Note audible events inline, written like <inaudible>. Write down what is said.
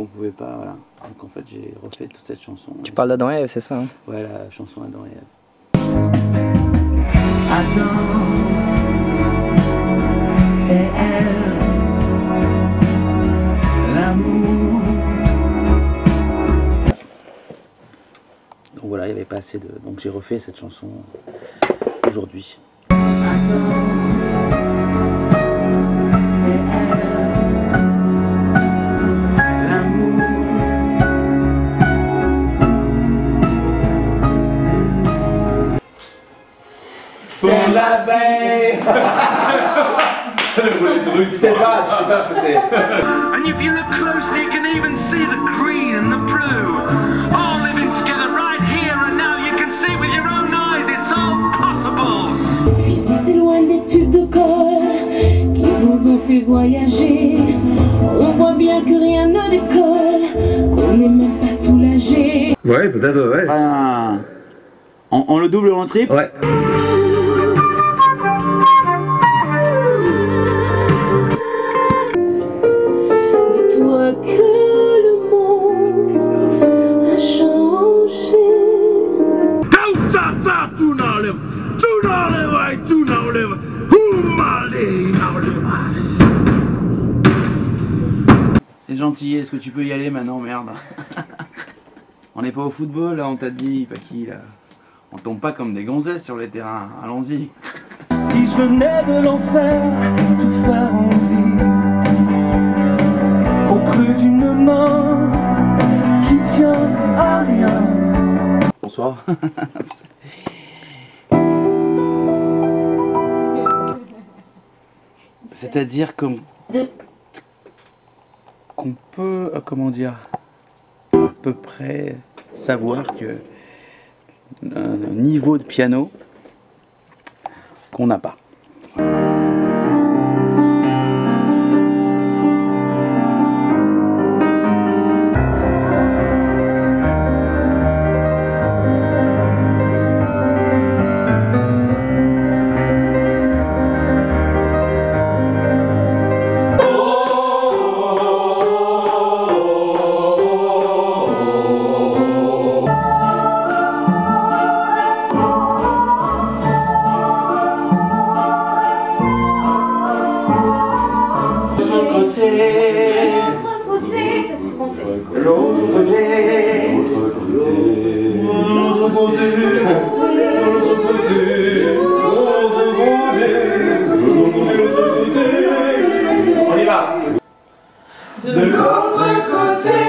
on pouvait pas, voilà. Donc en fait j'ai refait toute cette chanson. Tu parles d'Adam et Ève, c'est ça hein? Ouais, la chanson Adam et Ève. Adam et Ève, l'amour. Donc voilà, il n'y avait pas assez de. Donc j'ai refait cette chanson aujourd'hui. <laughs> C'est pas, je sais pas ce que c'est. And if you look closely, you can even see the green and the blue. All living together right here and now. You can see with your own eyes, it's all possible. Puisque c'est loin des tubes de colle qui vous ont fait voyager. On voit bien que rien ne décolle, qu'on n'est même pas soulagé. Ouais, peut-être, ouais. Enfin, en, en le double ou en triple Ouais. C'est gentil, est-ce que tu peux y aller maintenant, merde <laughs> On n'est pas au football, là, on t'a dit, pas qui, là. On tombe pas comme des gonzesses sur les terrains, allons-y. Si je venais de l'enfer, tout faire envie. Au creux d'une main qui tient à rien. Bonsoir. <laughs> C'est-à-dire qu'on peut, euh, comment dire, à peu près savoir que un niveau de piano qu'on n'a pas. l'autre côté. L'autre côté, ça c'est ce qu'on fait. L'autre côté. L'autre côté. L'autre côté. L'autre côté. L'autre côté. On y va. De l'autre côté.